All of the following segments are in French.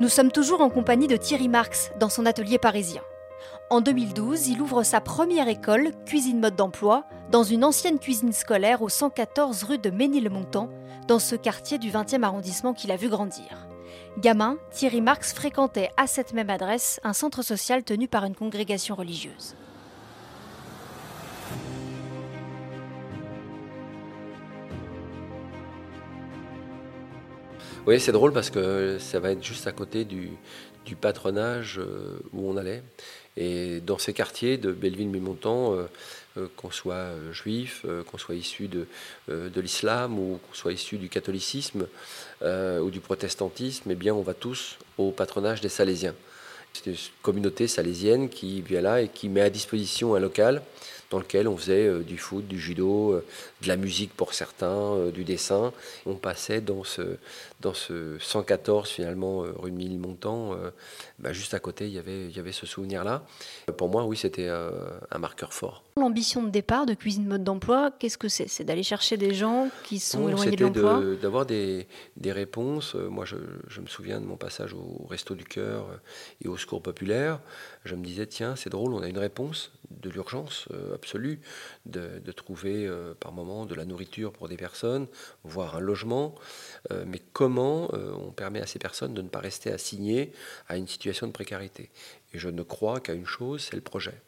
Nous sommes toujours en compagnie de Thierry Marx dans son atelier parisien. En 2012, il ouvre sa première école, Cuisine Mode d'Emploi, dans une ancienne cuisine scolaire au 114 rue de Ménilmontant, dans ce quartier du 20e arrondissement qu'il a vu grandir. Gamin, Thierry Marx fréquentait à cette même adresse un centre social tenu par une congrégation religieuse. Oui, c'est drôle parce que ça va être juste à côté du, patronage euh, où on allait. Et dans ces quartiers de Belleville-Mémontant, euh, euh, qu'on soit juif, qu'on soit issu de, de l'islam ou qu'on soit issu du catholicisme ou du protestantisme, eh bien, on va tous au patronage des Salésiens. C'est une communauté salésienne qui vient là et qui met à disposition un local dans lequel on faisait euh, du foot, du judo, euh, de la musique pour certains, euh, du dessin. On passait dans ce, dans ce 114 finalement rue de Mille-Montant, bah, juste à côté, il y avait, il y avait ce souvenir-là. Pour moi, oui, c'était un marqueur fort. L'ambition de départ de Cuisine Mode d'Emploi, qu'est-ce que c'est? C'est d'aller chercher des gens qui sont éloignés de l'emploi? D'avoir des, des, réponses. Moi, je, je, me souviens de mon passage au Resto du Cœur et au Secours Populaire. Je me disais, tiens, c'est drôle, on a une réponse de l'urgence absolue de, trouver par moment de la nourriture pour des personnes, voire un logement. mais comment on permet à ces personnes de ne pas rester assignées à une situation de précarité? Et je ne crois qu'à une chose, c'est le projet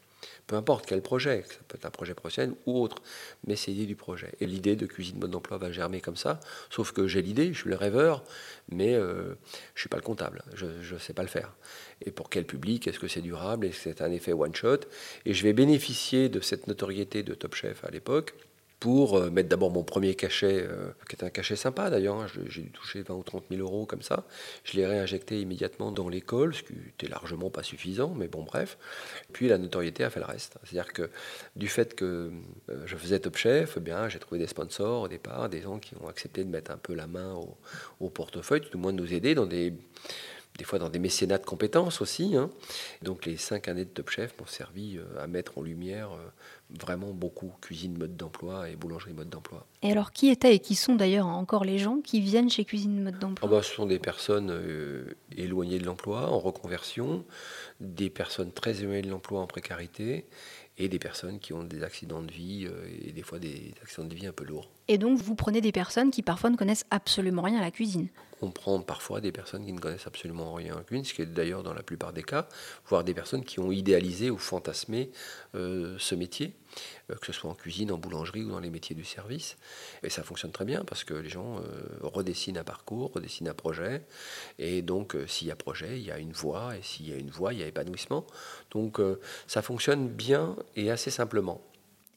peu importe quel projet, ça peut être un projet professionnel ou autre, mais c'est l'idée du projet. Et l'idée de cuisine mode d'emploi va germer comme ça, sauf que j'ai l'idée, je suis le rêveur, mais euh, je ne suis pas le comptable, je ne sais pas le faire. Et pour quel public, est-ce que c'est durable, est-ce que c'est un effet one-shot Et je vais bénéficier de cette notoriété de Top Chef à l'époque, pour euh, mettre d'abord mon premier cachet, euh, qui était un cachet sympa d'ailleurs, hein. j'ai dû toucher 20 ou 30 000 euros comme ça. Je l'ai réinjecté immédiatement dans l'école, ce qui était largement pas suffisant, mais bon bref. Puis la notoriété a fait le reste. C'est-à-dire que du fait que euh, je faisais Top Chef, eh bien j'ai trouvé des sponsors au départ, des gens qui ont accepté de mettre un peu la main au, portefeuille, tout au moins de nous aider dans des des fois dans des mécénats de compétences aussi. Hein. Donc les cinq années de Top Chef m'ont servi à mettre en lumière vraiment beaucoup cuisine mode d'emploi et boulangerie mode d'emploi. Et alors qui étaient et qui sont d'ailleurs encore les gens qui viennent chez Cuisine mode d'emploi? Ah bah, Ce sont des personnes euh, éloignées de l'emploi, en reconversion, des personnes très éloignées de l'emploi en précarité et des personnes qui ont des accidents de vie euh, et des fois des accidents de vie un peu lourds. Et donc vous prenez des personnes qui parfois ne connaissent absolument rien à la cuisine on prend parfois des personnes qui ne connaissent absolument rien en cuisine, ce qui est d'ailleurs dans la plupart des cas, voire des personnes qui ont idéalisé ou fantasmé euh, ce métier, que ce soit en cuisine, en boulangerie ou dans les métiers du service. Et ça fonctionne très bien parce que les gens euh, redessinent un parcours, redessinent un projet. Et donc, s'il y a projet, il y a une voie. Et s'il y a une voie, il y a épanouissement. Donc, ça fonctionne bien et assez simplement.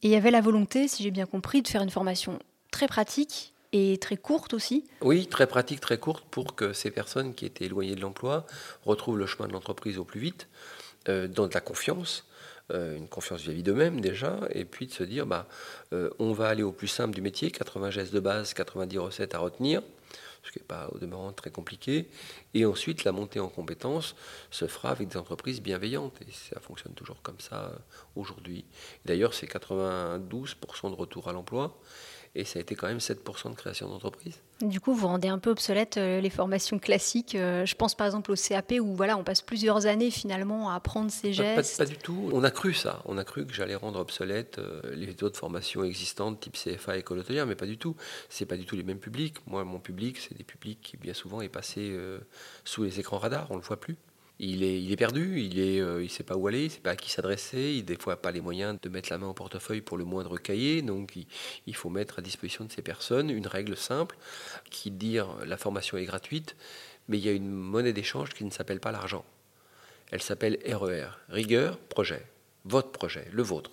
Et il y avait la volonté, si j'ai bien compris, de faire une formation très pratique et très courte aussi Oui, très pratique, très courte pour que ces personnes qui étaient éloignées de l'emploi retrouvent le chemin de l'entreprise au plus vite, euh, dans de la confiance, euh, une confiance vis-à-vis d'eux-mêmes déjà, et puis de se dire, bah, euh, on va aller au plus simple du métier, 80 gestes de base, 90 recettes à retenir, ce qui n'est pas au demeurant très compliqué, et ensuite la montée en compétences se fera avec des entreprises bienveillantes, et ça fonctionne toujours comme ça aujourd'hui. D'ailleurs, c'est 92% de retour à l'emploi, et ça a été quand même 7% de création d'entreprise. Du coup, vous rendez un peu obsolète euh, les formations classiques. Euh, je pense par exemple au CAP où voilà, on passe plusieurs années finalement à apprendre ces gestes. Pas, du tout. On a cru ça. On a cru que j'allais rendre obsolète euh, les autres formations existantes, type CFA, école hôtelière, mais pas du tout. C'est pas du tout les mêmes publics. Moi, mon public, c'est des publics qui bien souvent est passé sous les écrans radars. On le voit plus il est, perdu, il ne euh, sait pas où aller, il sait pas à qui s'adresser, il des fois pas les moyens de mettre la main au portefeuille pour le moindre cahier, donc il, faut mettre à disposition de ces personnes une règle simple qui dire la formation est gratuite, mais il y a une monnaie d'échange qui ne s'appelle pas l'argent. Elle s'appelle RER, e rigueur, projet votre projet, le vôtre.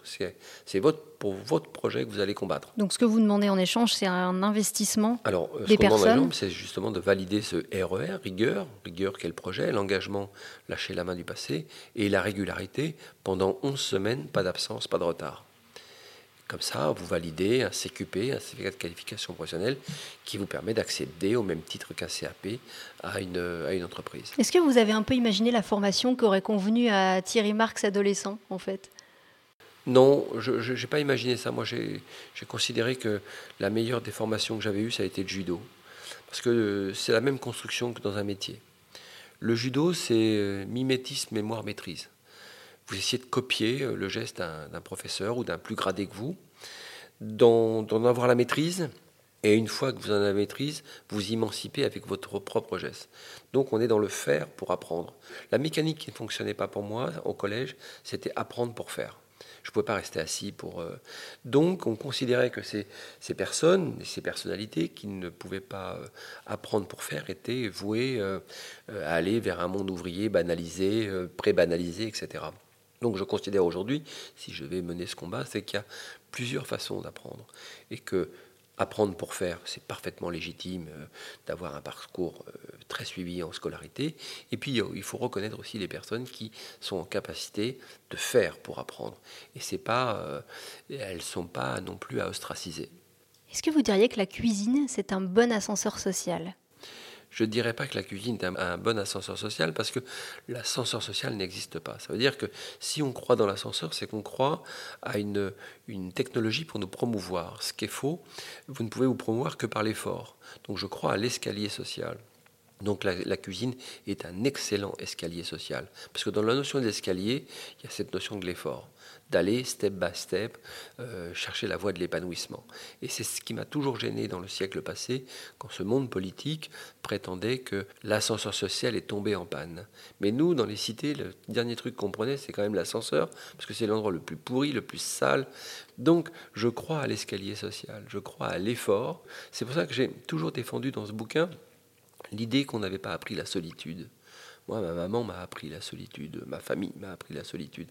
C'est votre, pour votre projet que vous allez combattre. Donc ce que vous demandez en échange, c'est un investissement Alors, ce des personnes c'est justement de valider ce RER, e rigueur, rigueur quel projet, l'engagement, lâcher la main du passé, et la régularité, pendant 11 semaines, pas d'absence, pas de retard. Comme ça, vous validez un CQP, un certificat de qualification professionnelle, qui vous permet d'accéder au même titre qu'un CAP à une, à une entreprise. Est-ce que vous avez un peu imaginé la formation qu'aurait convenu à Thierry Marx adolescent, en fait? Non, je n'ai pas imaginé ça. Moi, j'ai considéré que la meilleure des formations que j'avais eues, ça a été le judo. Parce que c'est la même construction que dans un métier. Le judo, c'est mimétisme, mémoire, maîtrise. Vous essayez de copier le geste d'un professeur ou d'un plus gradé que vous, d'en avoir la maîtrise, et une fois que vous en avez maîtrise, vous émancipez avec votre propre geste. Donc on est dans le faire pour apprendre. La mécanique qui ne fonctionnait pas pour moi au collège, c'était apprendre pour faire. Je ne pouvais pas rester assis pour... Euh, donc on considérait que ces, ces, personnes, ces personnalités qui ne pouvaient pas euh, apprendre pour faire étaient vouées euh, à aller vers un monde ouvrier banalisé, pré-banalisé, etc. Donc je considère aujourd'hui, si je vais mener ce combat, c'est qu'il y a plusieurs façons d'apprendre. Et que apprendre pour faire, c'est parfaitement légitime euh, d'avoir un parcours euh, très suivi en scolarité. Et puis, il faut reconnaître aussi les personnes qui sont en capacité de faire pour apprendre. Et c'est pas, euh, elles ne sont pas non plus à ostraciser. Est-ce que vous diriez que la cuisine, c'est un bon ascenseur social? Je ne dirais pas que la cuisine est un, bon ascenseur social parce que l'ascenseur social n'existe pas. Ça veut dire que si on croit dans l'ascenseur, c'est qu'on croit à une, une technologie pour nous promouvoir. Ce qui est faux, vous ne pouvez vous promouvoir que par l'effort. Donc je crois à l'escalier social. Donc la, cuisine est un excellent escalier social. Parce que dans la notion d'escalier, il y a cette notion de l'effort d'aller step by step euh, chercher la voie de l'épanouissement. Et c'est ce qui m'a toujours gêné dans le siècle passé, quand ce monde politique prétendait que l'ascenseur social est tombé en panne. Mais nous, dans les cités, le dernier truc qu'on prenait, c'est quand même l'ascenseur, parce que c'est l'endroit le plus pourri, le plus sale. Donc, je crois à l'escalier social, je crois à l'effort. C'est pour ça que j'ai toujours défendu dans ce bouquin l'idée qu'on n'avait pas appris la solitude. Moi, ma maman m'a appris la solitude, ma famille m'a appris la solitude.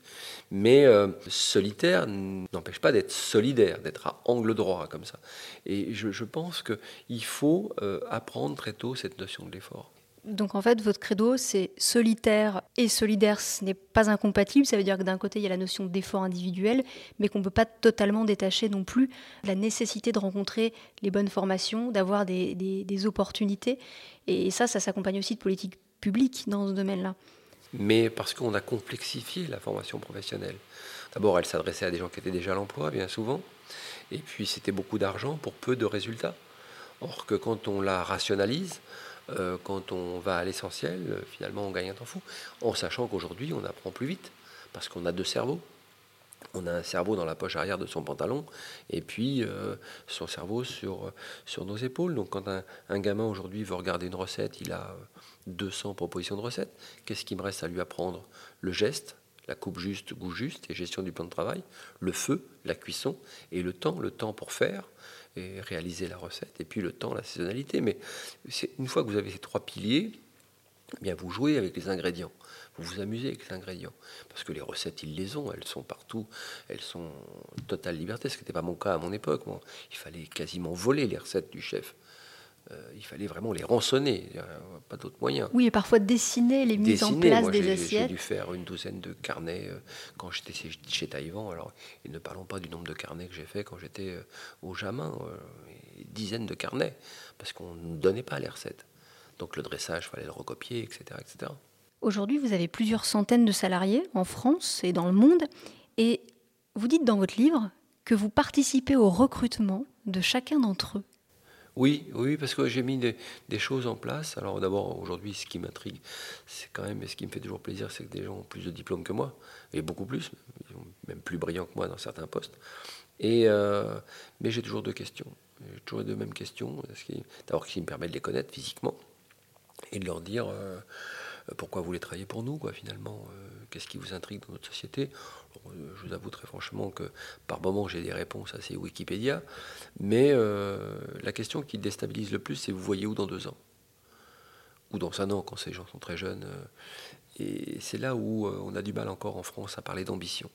Mais euh, solitaire n'empêche pas d'être solidaire, d'être à angle droit comme ça. Et je, pense qu'il faut euh, apprendre très tôt cette notion de l'effort. Donc en fait, votre credo, c'est solitaire et solidaire, ce n'est pas incompatible. Ça veut dire que d'un côté, il y a la notion d'effort individuel, mais qu'on ne peut pas totalement détacher non plus la nécessité de rencontrer les bonnes formations, d'avoir des, des, opportunités. Et ça, ça s'accompagne aussi de politiques public dans ce domaine-là. Mais parce qu'on a complexifié la formation professionnelle. D'abord, elle s'adressait à des gens qui étaient déjà à l'emploi, bien souvent, et puis c'était beaucoup d'argent pour peu de résultats. Or que quand on la rationalise, euh, quand on va à l'essentiel, finalement on gagne un temps fou, en sachant qu'aujourd'hui on apprend plus vite, parce qu'on a deux cerveaux on a un cerveau dans la poche arrière de son pantalon et puis euh, son cerveau sur, sur nos épaules. Donc quand un, gamin aujourd'hui veut regarder une recette, il a 200 propositions de recettes. Qu'est-ce qui me reste à lui apprendre? Le geste, la coupe juste, goût juste et gestion du plan de travail, le feu, la cuisson et le temps, le temps pour faire réaliser la recette et puis le temps, la saisonnalité. Mais une fois que vous avez ces trois piliers, eh bien vous jouez avec les ingrédients vous vous amusez avec les ingrédients. Parce que les recettes, ils les ont, elles sont partout, elles sont totale liberté, ce qui n'était pas mon cas à mon époque. il fallait quasiment voler les recettes du chef. Euh, il fallait vraiment les rançonner, pas d'autre moyen. Oui, et parfois dessiner les mises en place des assiettes. J'ai dû faire une douzaine de carnets euh, quand j'étais chez, Taïwan. Alors, et ne parlons pas du nombre de carnets que j'ai fait quand j'étais euh, au Jamin, dizaines de carnets, parce qu'on ne donnait pas les recettes. Donc le dressage, il fallait le recopier, etc., etc. Aujourd'hui, vous avez plusieurs centaines de salariés en France et dans le monde, et vous dites dans votre livre que vous participez au recrutement de chacun d'entre eux. Oui, oui, parce que j'ai mis des, choses en place. Alors d'abord, aujourd'hui, ce qui m'intrigue, c'est quand même, et ce qui me fait toujours plaisir, c'est que des gens ont plus de diplômes que moi, et beaucoup plus, même plus brillants que moi dans certains postes. Et, euh, mais j'ai toujours deux questions. J'ai toujours deux mêmes questions. D'abord, qui me permet de les connaître physiquement et de leur dire... Euh, pourquoi vous voulez travailler pour nous, finalement euh, Qu'est-ce qui vous intrigue dans notre société? Euh, Je vous avoue très franchement que par moment j'ai des réponses assez Wikipédia, mais la question qui déstabilise le plus, c'est vous voyez où dans deux ans? Ou dans un an, quand ces gens sont très jeunes. et c'est là où on a du mal encore en France à parler d'ambition.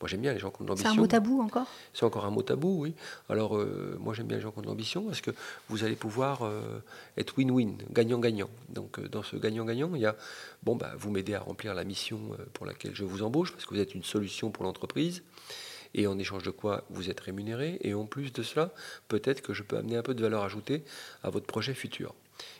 Moi, j'aime bien les gens qui ont de l'ambition. C'est un mot tabou encore? C'est encore un mot tabou, oui. Alors, euh, moi, j'aime bien les gens qui ont de l'ambition parce que vous allez pouvoir euh, être win-win, gagnant-gagnant. Donc, euh, dans ce gagnant-gagnant, il y a, bon, bah, vous m'aidez à remplir la mission pour laquelle je vous embauche parce que vous êtes une solution pour l'entreprise. Et en échange de quoi vous êtes rémunéré. Et en plus de cela, peut-être que je peux amener un peu de valeur ajoutée à votre projet futur.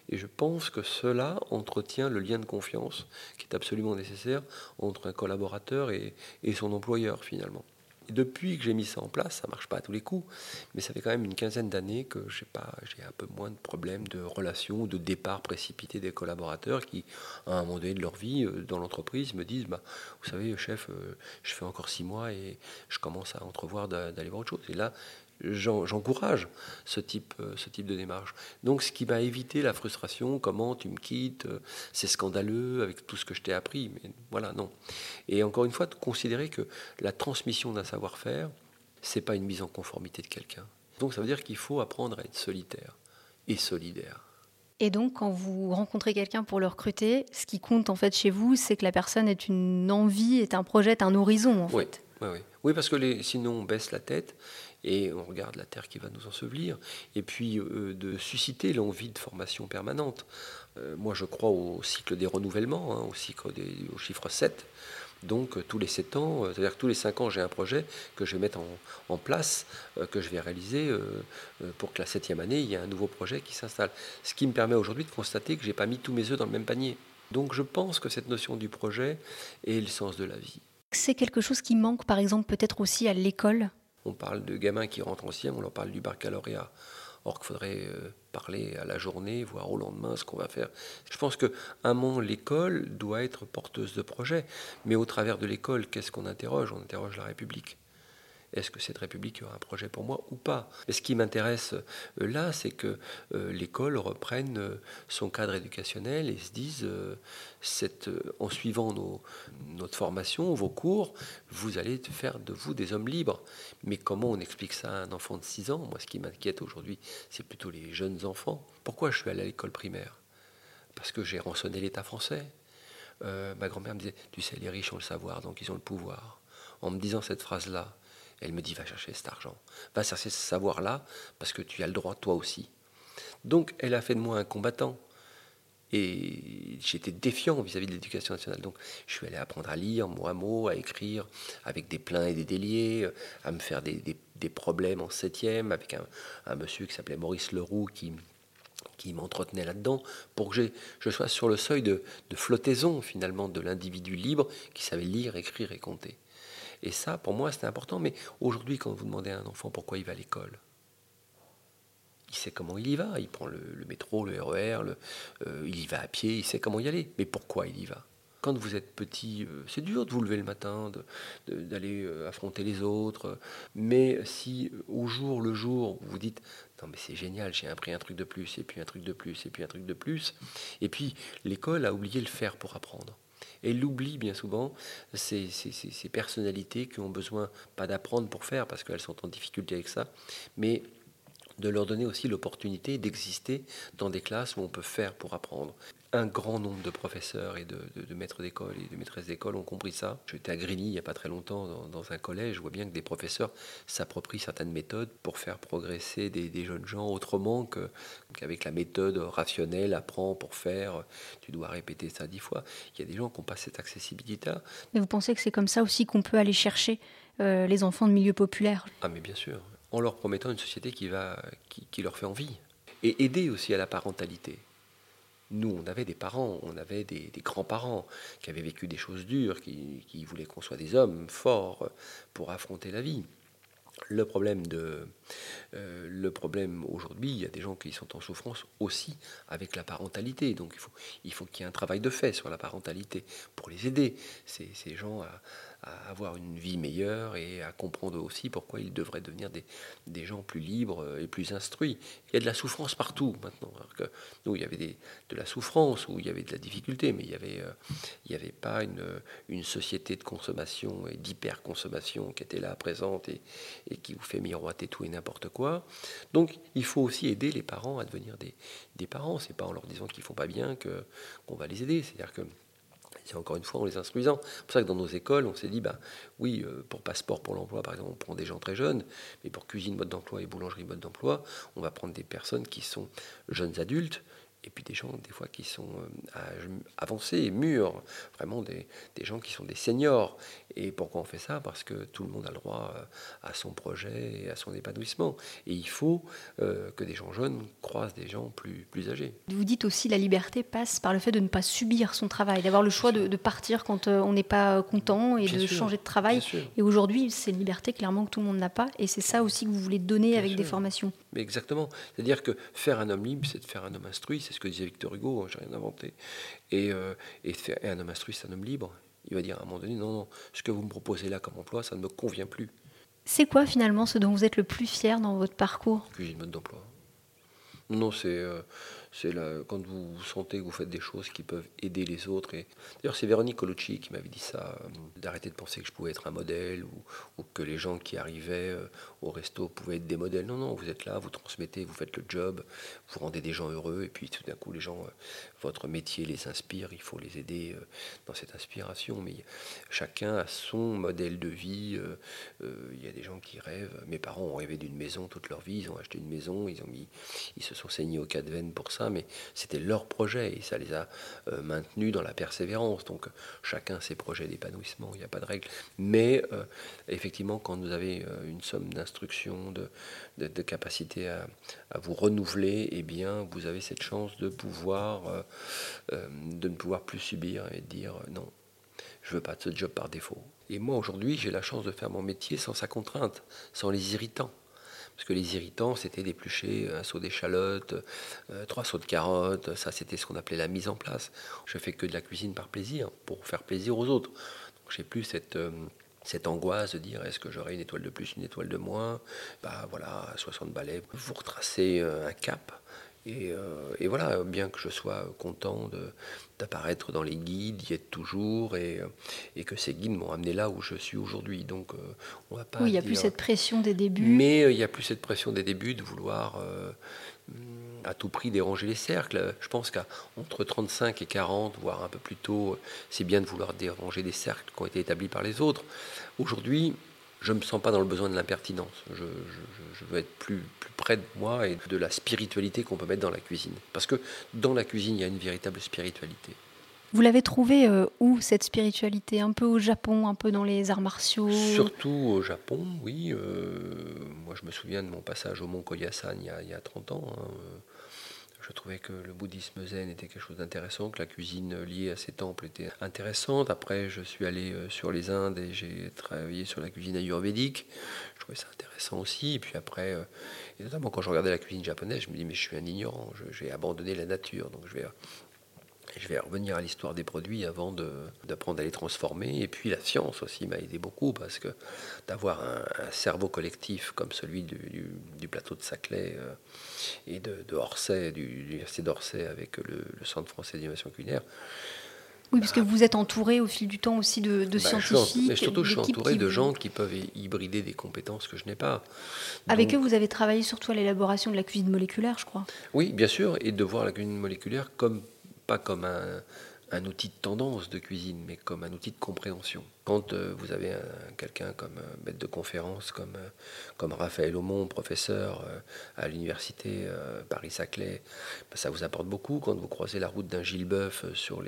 Et je pense que cela entretient le lien de confiance qui est absolument nécessaire entre un collaborateur et, son employeur finalement. depuis que j'ai mis ça en place, ça marche pas à tous les coups, mais ça fait quand même une quinzaine d'années que j'ai j'ai un peu moins de problèmes de relations, de départ précipité des collaborateurs qui, à un moment donné de leur vie, euh, dans l'entreprise, me disent, bah, vous savez, chef, euh, je fais encore six mois et je commence à entrevoir d'aller voir autre chose. Et là, j'encourage ce type, euh, ce type de démarche. Donc, ce qui va éviter la frustration, comment tu me quittes, euh, c'est scandaleux avec tout ce que je t'ai appris. Mais voilà, non. Et encore une fois, de considérer que la transmission d'un savoir-faire, c'est pas une mise en conformité de quelqu'un. Donc, ça veut dire qu'il faut apprendre à être solitaire et solidaire. Et donc, quand vous rencontrez quelqu'un pour le recruter, ce qui compte en fait chez vous, c'est que la personne ait une envie, est un projet, est un horizon en fait. Oui, oui. oui parce que les, sinon on baisse la tête et on regarde la terre qui va nous ensevelir, et puis euh, de susciter l'envie de formation permanente. Euh, moi, je crois au cycle des renouvellements, hein, au cycle des, au chiffre 7. Donc euh, tous les 7 ans, c'est-à-dire que tous les 5 ans, j'ai un projet que je vais mettre en, place, que je vais réaliser pour que la septième année, il y ait un nouveau projet qui s'installe. Ce qui me permet aujourd'hui de constater que je n'ai pas mis tous mes œufs dans le même panier. Donc je pense que cette notion du projet est le sens de la vie. C'est quelque chose qui manque par exemple peut-être aussi à l'école? On parle de gamins qui rentrent en sixième, on leur parle du baccalauréat. Or qu'il faudrait euh, parler à la journée, voire au lendemain, ce qu'on va faire. Je pense que un moment, l'école doit être porteuse de projets. Mais au travers de l'école, qu'est-ce qu'on interroge? On interroge la République est-ce que cette République aura un projet pour moi ou pas? Mais ce qui m'intéresse euh, là, c'est que euh, l'école reprenne euh, son cadre éducationnel et se dise, en suivant notre formation, vos cours, vous allez faire de vous des hommes libres. Mais comment on explique ça à un enfant de 6 ans? Moi, ce qui m'inquiète aujourd'hui, c'est plutôt les jeunes enfants. Pourquoi je suis allé à l'école primaire? Parce que j'ai rançonné l'État français. ma grand-mère me disait, tu sais, les riches ont le savoir, donc ils ont le pouvoir. En me disant cette phrase-là, elle me dit, va chercher cet argent, va chercher ce savoir-là, parce que tu as le droit toi aussi. Donc elle a fait de moi un combattant. Et j'étais défiant vis-à-vis de l'éducation nationale. Donc je suis allé apprendre à lire mot à mot, à écrire, avec des pleins et des déliés, à me faire des, problèmes en septième, avec un, monsieur qui s'appelait Maurice Leroux qui, qui m'entretenait là-dedans, pour que je sois sur le seuil de, de flottaison finalement de l'individu libre qui savait lire, écrire et compter. Et ça, pour moi, c'était important. Mais aujourd'hui, quand vous demandez à un enfant pourquoi il va à l'école, il sait comment il y va. Il prend le, métro, le RER, e euh, il y va à pied, il sait comment y aller. Mais pourquoi il y va? Quand vous êtes petit, euh, c'est dur de vous lever le matin, d'aller euh, affronter les autres. Mais si au jour le jour, vous dites non mais c'est génial, j'ai appris un truc de plus, et puis un truc de plus, et puis un truc de plus. Et puis l'école a oublié le faire pour apprendre. Et l'oublie bien souvent ces, ces, personnalités qui ont besoin, pas d'apprendre pour faire, parce qu'elles sont en difficulté avec ça, mais de leur donner aussi l'opportunité d'exister dans des classes où on peut faire pour apprendre. Un grand nombre de professeurs et de, maîtres d'école et de maîtresses d'école ont compris ça. J'étais à Grigny il n'y a pas très longtemps dans, un collège, je vois bien que des professeurs s'approprient certaines méthodes pour faire progresser des, jeunes gens autrement qu'avec la méthode rationnelle, apprends pour faire, tu dois répéter ça dix fois. Il y a des gens qui n'ont pas cette accessibilité Mais vous pensez que c'est comme ça aussi qu'on peut aller chercher euh, les enfants de milieux populaires? Ah mais bien sûr, en leur promettant une société qui, va, qui, leur fait envie. Et aider aussi à la parentalité. Nous, on avait des parents, on avait des, grands-parents qui avaient vécu des choses dures, qui, qui voulaient qu'on soit des hommes forts pour affronter la vie. Le problème, de, euh, le problème aujourd'hui, il y a des gens qui sont en souffrance aussi avec la parentalité. Donc il faut, il faut qu'il y ait un travail de fait sur la parentalité pour les aider, ces, ces gens à, à avoir une vie meilleure et à comprendre aussi pourquoi ils devraient devenir des, des gens plus libres et plus instruits. Il y a de la souffrance partout maintenant. que nous, il y avait des, de la souffrance ou il y avait de la difficulté, mais il n'y avait, euh, avait pas une, une société de consommation et d'hyperconsommation qui était là présente et, et, qui vous fait miroiter tout et n'importe quoi. Donc il faut aussi aider les parents à devenir des, des parents. C'est pas en leur disant qu'ils font pas bien que qu'on va les aider. C'est-à-dire que c'est encore une fois en les instruisant. C'est pour ça que dans nos écoles, on s'est dit, bah, oui, euh, pour passeport pour l'emploi, par exemple, on prend des gens très jeunes, mais pour cuisine mode d'emploi et boulangerie mode d'emploi, on va prendre des personnes qui sont jeunes adultes, et puis des gens des fois qui sont euh, avancés, mûrs, vraiment des, des, gens qui sont des seniors. Et pourquoi on fait ça? Parce que tout le monde a le droit euh, à son projet et à son épanouissement. Et il faut euh, que des gens jeunes croisent des gens plus, plus âgés. Vous dites aussi la liberté passe par le fait de ne pas subir son travail, d'avoir le choix de, de, partir quand on n'est pas content et de changer de travail. Et aujourd'hui, c'est une liberté clairement que tout le monde n'a pas. Et c'est ça aussi que vous voulez donner avec des formations. Mais exactement. C'est-à-dire que faire un homme libre, c'est de faire un homme instruit c'est ce que disait Victor Hugo, hein, j'ai rien inventé. Et, euh, et, un homme instruit, c'est un homme libre. Il va dire à un moment donné, non, non, ce que vous me proposez là comme emploi, ça ne me convient plus. C'est quoi finalement ce dont vous êtes le plus fier dans votre parcours? Cuisine mode d'emploi. Non, c'est euh, c'est quand vous sentez que vous faites des choses qui peuvent aider les autres. Et d'ailleurs, c'est Véronique Colucci qui m'avait dit ça, euh, d'arrêter de penser que je pouvais être un modèle ou, que les gens qui arrivaient euh, au resto pouvaient être des modèles. Non, non, vous êtes là, vous transmettez, vous faites le job, vous rendez des gens heureux, et puis tout d'un coup, les gens, euh, votre métier les inspire. Il faut les aider dans cette inspiration. Mais chacun a son modèle de vie. Il y a des gens qui rêvent. Mes parents ont rêvé d'une maison toute leur vie. Ils ont acheté une maison. Ils ont ils se sont saignés au cas de veine pour ça mais c'était leur projet et ça les a euh, maintenus dans la persévérance. Donc chacun ses projets d'épanouissement, il n'y a pas de règle. Mais euh, effectivement, quand vous avez euh, une somme d'instruction, de, de, capacité à, vous renouveler, eh bien, vous avez cette chance de pouvoir, de ne pouvoir plus subir et dire non, je veux pas de ce job par défaut. Et moi, aujourd'hui, j'ai la chance de faire mon métier sans sa contrainte, sans les irritants. Parce que les irritants, c'était d'éplucher un seau d'échalotes, euh, trois seaux de carottes. Ça, c'était ce qu'on appelait la mise en place. Je fais que de la cuisine par plaisir, pour faire plaisir aux autres. Donc, j'ai plus cette. Euh, angoisse de dire est-ce que j'aurai une étoile de plus, une étoile de moins, bah voilà, 60 balais, vous retracez euh, un cap euh, et, voilà, bien que je sois content d'apparaître dans les guides, d'y être toujours, et, euh, et, que ces guides m'ont amené là où je suis aujourd'hui. Donc, euh, on va pas. Oui, il n'y a plus cette pression des débuts. Mais il n'y a plus cette pression des débuts de vouloir à tout prix déranger les cercles. Je pense qu'entre 35 et 40, voire un peu plus tôt, c'est bien de vouloir déranger des cercles qui ont été établis par les autres. Aujourd'hui, je ne me sens pas dans le besoin de l'impertinence. Je, veux être plus, plus près de moi et de la spiritualité qu'on peut mettre dans la cuisine. Parce que dans la cuisine, il y a une véritable spiritualité. Vous l'avez trouvé euh, où cette spiritualité? Un peu au Japon, un peu dans les arts martiaux? Surtout au Japon, oui. Euh, moi, je me souviens de mon passage au Mont Koyasan il y a, il y a 30 ans. Hein. Je trouvais que le bouddhisme zen était quelque chose d'intéressant, que la cuisine liée à ces temples était intéressante. Après, je suis allé euh, sur les Indes et j'ai travaillé sur la cuisine ayurvédique. Je trouvais ça intéressant aussi. Et puis après, euh, et notamment quand je regardais la cuisine japonaise, je me dis mais je suis un ignorant, j'ai abandonné la nature, donc je vais je vais revenir à l'histoire des produits avant d'apprendre à les transformer. Et puis la science aussi m'a aidé beaucoup parce que d'avoir un, cerveau collectif comme celui du, plateau de Saclay euh, et de, de Orsay, du, l'université d'Orsay avec le, Centre français d'innovation culinaire, oui, parce que vous êtes entouré au fil du temps aussi de, de bah, scientifiques. mais surtout, je suis entouré de gens qui peuvent hybrider des compétences que je n'ai pas. Avec eux, vous avez travaillé surtout à l'élaboration de la cuisine moléculaire, je crois. Oui, bien sûr, et de voir la cuisine moléculaire comme pas comme un, un outil de tendance de cuisine, mais comme un outil de compréhension. Quand euh, vous avez quelqu'un comme euh, maître de conférence, comme, euh, comme Raphaël Aumont, professeur à l'université Paris-Saclay, ben, ça vous apporte beaucoup. Quand vous croisez la route d'un Gilles Boeuf sur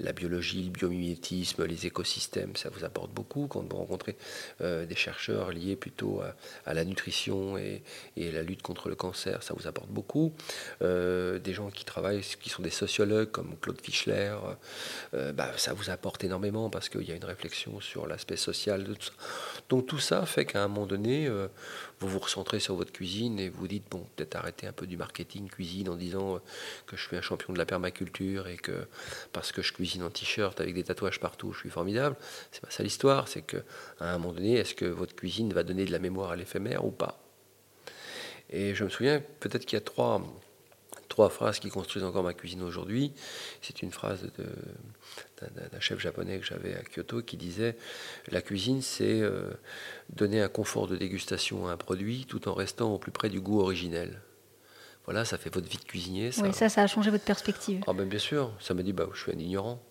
la biologie, le biomimétisme, les écosystèmes, ça vous apporte beaucoup. Quand vous rencontrez des chercheurs liés plutôt à, la nutrition et, et, la lutte contre le cancer, ça vous apporte beaucoup. des gens qui travaillent, qui sont des sociologues comme Claude Fischler, ben, ça vous apporte énormément parce qu'il y a une réflexion sur l'aspect social de tout ça. Donc tout ça fait qu'à un moment donné, euh, vous vous recentrez sur votre cuisine et vous dites, bon, peut-être arrêter un peu du marketing cuisine en disant euh, que je suis un champion de la permaculture et que parce que je cuisine en t-shirt avec des tatouages partout, je suis formidable. C'est pas ça l'histoire, c'est que à un moment donné, est-ce que votre cuisine va donner de la mémoire à l'éphémère ou pas? Et je me souviens, peut-être qu'il y a trois trois phrases qui construisent encore ma cuisine aujourd'hui. C'est une phrase d'un chef japonais que j'avais à Kyoto qui disait La cuisine, c'est euh, donner un confort de dégustation à un produit tout en restant au plus près du goût originel. Voilà, ça fait votre vie de cuisinier. Ça. Oui, ça, ça a changé votre perspective. Ah ben bien sûr, ça me dit bah, je suis un ignorant.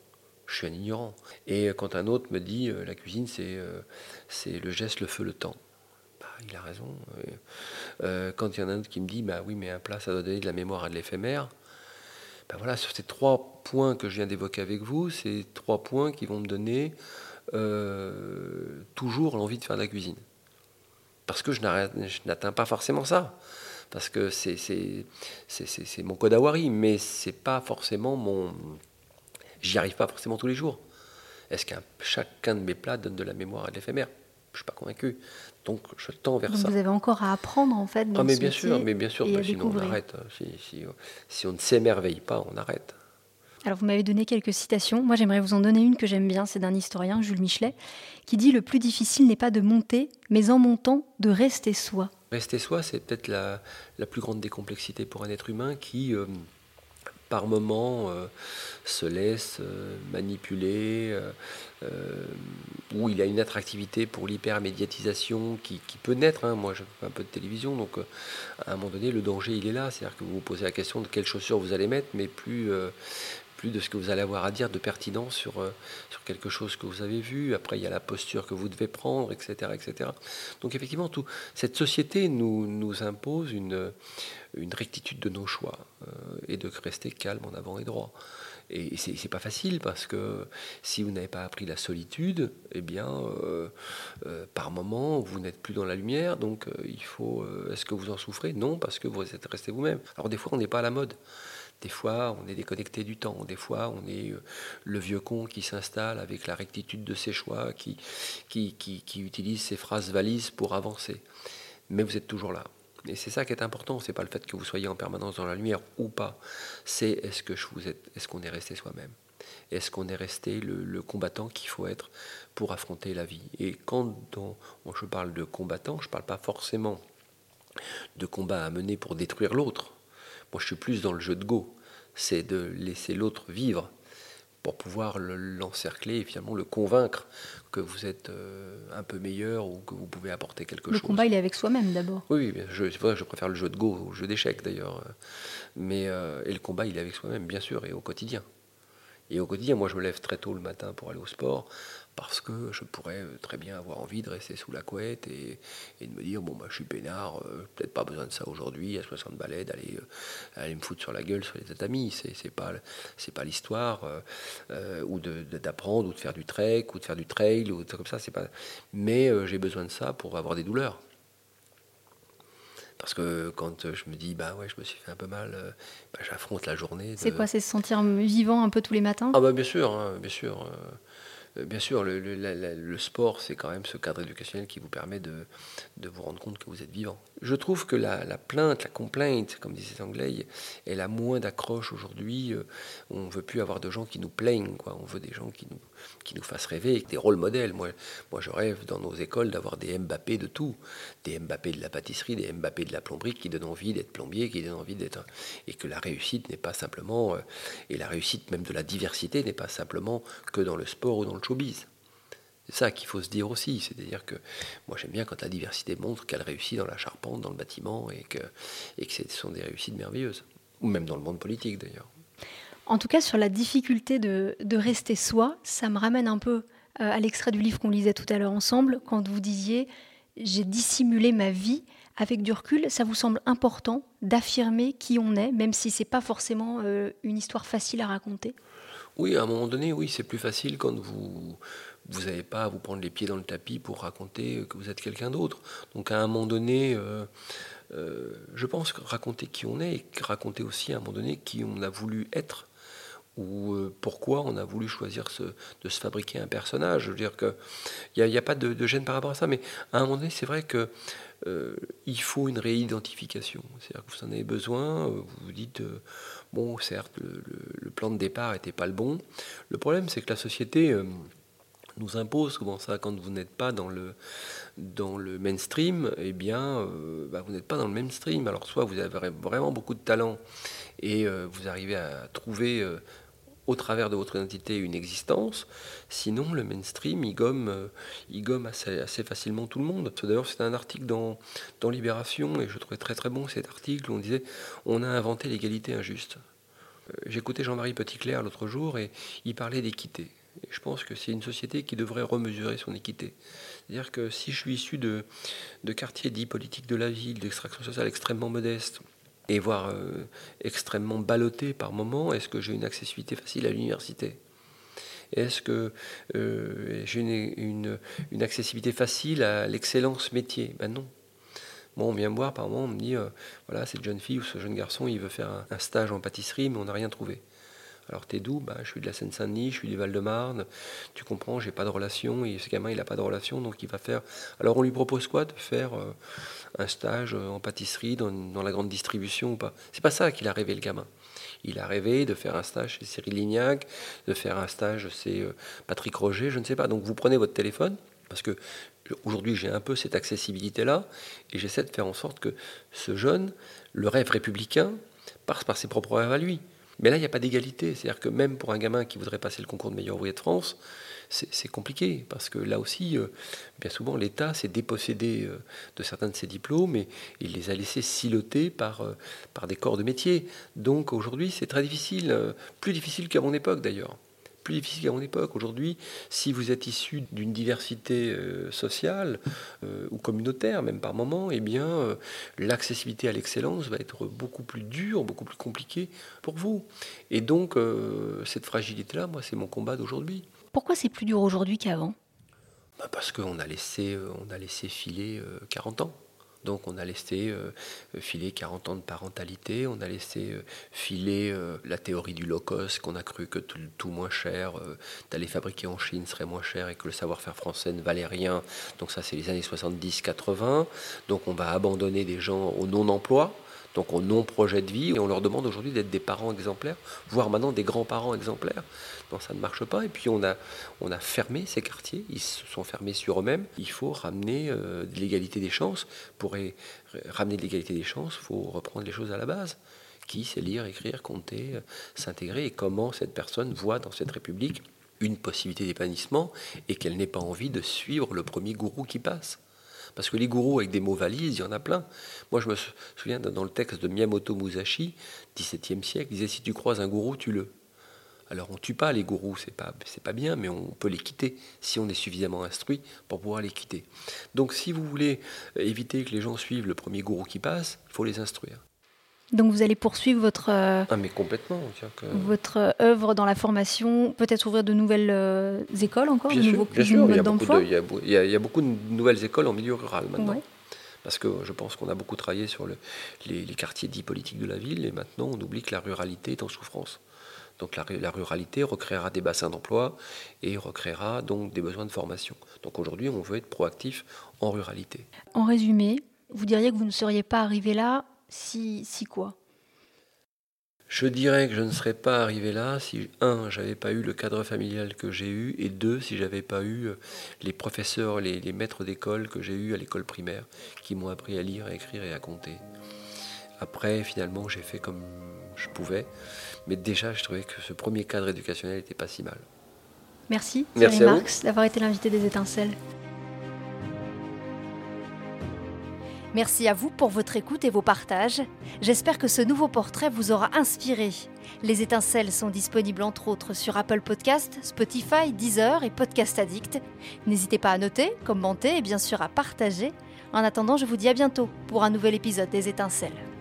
Je suis un ignorant. Et quand un autre me dit euh, la cuisine, c'est euh, c'est le geste, le feu, le temps il a raison. Euh, quand il y en a un autre qui me dit, bah oui, mais un plat, ça doit donner de la mémoire à de l'éphémère, ben voilà, sur ces trois points que je viens d'évoquer avec vous, c'est trois points qui vont me donner euh, toujours l'envie de faire de la cuisine. Parce que je n'atteins pas forcément ça. Parce que c'est mon code awari, mais c'est pas forcément mon. J'y arrive pas forcément tous les jours. Est-ce qu'un chacun de mes plats donne de la mémoire et de l'éphémère? Je suis pas convaincu. Donc je tends vers ça. Vous avez encore à apprendre en fait. Dans ah, mais bien sûr, mais bien sûr, sinon on arrête. si on ne s'émerveille pas, on arrête. Alors vous m'avez donné quelques citations. Moi j'aimerais vous en donner une que j'aime bien. C'est d'un historien, Jules Michelet, qui dit Le plus difficile n'est pas de monter, mais en montant, de rester soi. Rester soi, c'est peut-être la, plus grande décomplexité pour un être humain qui, euh, par moment, euh, se laisse euh, manipuler, où il a une attractivité pour l'hypermédiatisation qui, qui peut naître. Hein. Moi, je fais un peu de télévision, donc à un moment donné, le danger, il est là. C'est-à-dire que vous vous posez la question de quelles chaussures vous allez mettre, mais plus plus de ce que vous allez avoir à dire de pertinent sur, euh, sur quelque chose que vous avez vu. Après, il y a la posture que vous devez prendre, etc. etc. Donc effectivement, tout, cette société nous, nous impose une, une rectitude de nos choix euh, et de rester calme en avant et droit. Et c'est pas facile parce que si vous n'avez pas appris la solitude, eh bien, euh, par moment, vous n'êtes plus dans la lumière. Donc, il faut. Est-ce que vous en souffrez? Non, parce que vous êtes resté vous-même. Alors, des fois, on n'est pas à la mode. Des fois, on est déconnecté du temps. Des fois, on est euh, le vieux con qui s'installe avec la rectitude de ses choix, qui, utilise ses phrases valises pour avancer. Mais vous êtes toujours là. Et c'est ça qui est important. C'est pas le fait que vous soyez en permanence dans la lumière ou pas. C'est est-ce que je vous est-ce qu'on est resté soi-même? Est-ce qu'on est resté le, combattant qu'il faut être pour affronter la vie? Et quand je parle de combattant, je ne parle pas forcément de combat à mener pour détruire l'autre. Moi, je suis plus dans le jeu de Go. C'est de laisser l'autre vivre pour pouvoir l'encercler et finalement le convaincre que vous êtes euh, un peu meilleur ou que vous pouvez apporter quelque chose. Le combat, il est avec soi-même d'abord. Oui, je, je préfère le jeu de Go au jeu d'échecs d'ailleurs. Mais, euh, et le combat, il est avec soi-même, bien sûr, et au quotidien. Et au quotidien, moi, je me lève très tôt le matin pour aller au sport parce que je pourrais euh, très bien avoir envie de rester sous la couette et, de me dire bon bah je suis peinard, euh, peut-être pas besoin de ça aujourd'hui à 60 balais d'aller euh, aller me foutre sur la gueule sur les tatamis, c'est c'est pas c'est pas l'histoire ou d'apprendre ou de faire du trek ou de faire du trail ou comme ça c'est pas mais j'ai besoin de ça pour avoir des douleurs. Parce que quand je me dis, bah ouais, je me suis fait un peu mal, bah, j'affronte la journée. C'est quoi C'est se sentir vivant un peu tous les matins? Ah bah bien sûr, hein, bien sûr. Euh, bien sûr, le, sport, c'est quand même ce cadre éducationnel qui vous permet de, vous rendre compte que vous êtes vivant. Je trouve que la, plainte, la complainte, comme disait Anglais, elle a moins d'accroche aujourd'hui. Euh, on ne veut plus avoir de gens qui nous plaignent, quoi. on veut des gens qui nous, qui nous fassent rêver, des rôles modèles. Moi, moi, je rêve dans nos écoles d'avoir des Mbappé de tout. Des Mbappé de la pâtisserie, des Mbappé de la plomberie qui donnent envie d'être plombier, qui donnent envie d'être... Et que la réussite n'est pas simplement... Euh, et la réussite même de la diversité n'est pas simplement que dans le sport ou dans le showbiz. C'est ça qu'il faut se dire aussi, c'est-à-dire que moi j'aime bien quand la diversité montre qu'elle réussit dans la charpente, dans le bâtiment, et que, et que ce sont des réussites merveilleuses, ou même dans le monde politique d'ailleurs. En tout cas, sur la difficulté de, rester soi, ça me ramène un peu euh, à l'extrait du livre qu'on lisait tout à l'heure ensemble, quand vous disiez j'ai dissimulé ma vie. Avec du recul, ça vous semble important d'affirmer qui on est, même si c'est pas forcément euh, une histoire facile à raconter? Oui, à un moment donné, oui, c'est plus facile quand vous vous n'avez pas à vous prendre les pieds dans le tapis pour raconter que vous êtes quelqu'un d'autre. Donc à un moment donné, euh, je pense que raconter qui on est et raconter aussi à un moment donné qui on a voulu être ou euh, pourquoi on a voulu choisir de se fabriquer un personnage. Je veux dire qu'il n'y a, pas de, gêne par rapport à ça, mais à un moment donné, c'est vrai que euh, il faut une réidentification. C'est-à-dire que vous en avez besoin, euh, vous vous dites, bon, certes, le, plan de départ n'était pas le bon. Le problème, c'est que la société nous impose souvent ça. Quand vous n'êtes pas dans le, dans le mainstream, eh bien, bah, vous n'êtes pas dans le mainstream. Alors, soit vous avez vraiment beaucoup de talent et vous arrivez à trouver au travers de votre identité une existence. Sinon, le mainstream, il gomme, euh, il gomme assez, facilement tout le monde. D'ailleurs, c'est un article dans, Libération, et je trouvais très très bon cet article, où on disait on a inventé l'égalité injuste. Euh, j'écoutais Jean-Marie Petitclerc l'autre jour, et il parlait d'équité. Je pense que c'est une société qui devrait remesurer son équité. C'est-à-dire que si je suis issu de, de quartiers dits politiques de la ville, d'extraction sociale extrêmement modeste, et voire extrêmement ballotté par moment, est-ce que j'ai une accessibilité facile à l'université? Est-ce que j'ai une, une, accessibilité facile à l'excellence métier? Ben non. Moi, on vient me voir par moment, on me dit voilà, cette jeune fille ou ce jeune garçon, il veut faire un stage en pâtisserie, mais on n'a rien trouvé. Alors t'es d'où? Bah, Je suis de la Seine-Saint-Denis, je suis du Val-de-Marne. Tu comprends, j'ai pas de relation. Et ce gamin, il n'a pas de relation, donc il va faire. Alors on lui propose quoi De faire euh, un stage euh, en pâtisserie dans, la grande distribution ou pas? C'est pas ça qu'il a rêvé, le gamin. Il a rêvé de faire un stage chez Cyril Lignac, de faire un stage chez euh, Patrick Roger, je ne sais pas. Donc vous prenez votre téléphone, parce que aujourd'hui j'ai un peu cette accessibilité-là, et j'essaie de faire en sorte que ce jeune, le rêve républicain, passe par ses propres rêves à lui. Mais là, il n'y a pas d'égalité. C'est-à-dire que même pour un gamin qui voudrait passer le concours de meilleur ouvrier de France, c'est compliqué. Parce que là aussi, euh, bien souvent, l'État s'est dépossédé euh, de certains de ses diplômes et il les a laissés siloter par, euh, par des corps de métier. Donc aujourd'hui, c'est très difficile. plus difficile qu'à mon époque d'ailleurs plus difficile qu'à mon époque. Aujourd'hui, si vous êtes issu d'une diversité euh, sociale euh, ou communautaire, même par moment, eh bien, euh, l'accessibilité à l'excellence va être beaucoup plus dure, beaucoup plus compliquée pour vous. Et donc, cette fragilité-là, moi, c'est mon combat d'aujourd'hui. Pourquoi c'est plus dur aujourd'hui qu'avant? Bah, Parce qu'on a laissé, on a laissé filer 40 ans. Donc on a laissé euh, filer 40 ans de parentalité, on a laissé euh, filer euh, la théorie du low cost, qu'on a cru que tout, moins cher, d'aller fabriquer en Chine serait moins cher et que le savoir-faire français ne valait rien. Donc ça c'est les années 70-80. Donc on va abandonner des gens au non-emploi donc au non-projet de vie, et on leur demande aujourd'hui d'être des parents exemplaires, voire maintenant des grands-parents exemplaires. Non, ça ne marche pas. Et puis on a, on fermé ces quartiers, ils se sont fermés sur eux-mêmes. Il faut ramener euh, l'égalité des chances. Pour ramener l'égalité des chances, il faut reprendre les choses à la base. Qui sait lire, écrire, compter, euh, s'intégrer, et comment cette personne voit dans cette République une possibilité d'épanouissement et qu'elle n'ait pas envie de suivre le premier gourou qui passe. Parce que les gourous avec des mots valises, il y en a plein. Moi, je me souviens dans le texte de Miyamoto Musashi, 17e siècle, il disait si tu croises un gourou, tu le Alors on tue pas les gourous, c'est pas pas bien, mais on peut les quitter si on est suffisamment instruit pour pouvoir les quitter. Donc si vous voulez éviter que les gens suivent le premier gourou qui passe, il faut les instruire. Donc vous allez poursuivre votre, euh, ah, mais complètement, votre euh, œuvre dans la formation, peut-être ouvrir de nouvelles euh, écoles encore, de nouveaux bien sûr, il y, a beaucoup de, il, y a, beaucoup de nouvelles écoles en milieu rural maintenant. Parce que je pense qu'on a beaucoup travaillé sur le, les, quartiers dits politiques de la ville et maintenant on oublie que la ruralité est en souffrance. Donc la, la ruralité recréera des bassins d'emploi et recréera donc des besoins de formation. Donc aujourd'hui on veut être proactif en ruralité. En résumé, vous diriez que vous ne seriez pas arrivé là si, si quoi je dirais que je ne serais pas arrivé là si, un, j'avais pas eu le cadre familial que j'ai eu, et deux, si j'avais pas eu euh, les professeurs, les, les maîtres d'école que j'ai eu à l'école primaire, qui m'ont appris à lire, à écrire et à compter. Après, finalement, j'ai fait comme je pouvais, mais déjà, je trouvais que ce premier cadre éducationnel n'était pas si mal. Merci, Merci Thierry Marx, d'avoir été l'invité des étincelles. Merci à vous pour votre écoute et vos partages. J'espère que ce nouveau portrait vous aura inspiré. Les étincelles sont disponibles entre autres sur Apple Podcast, Spotify, Deezer et Podcast Addict. N'hésitez pas à noter, commenter et bien sûr à partager. En attendant, je vous dis à bientôt pour un nouvel épisode des étincelles.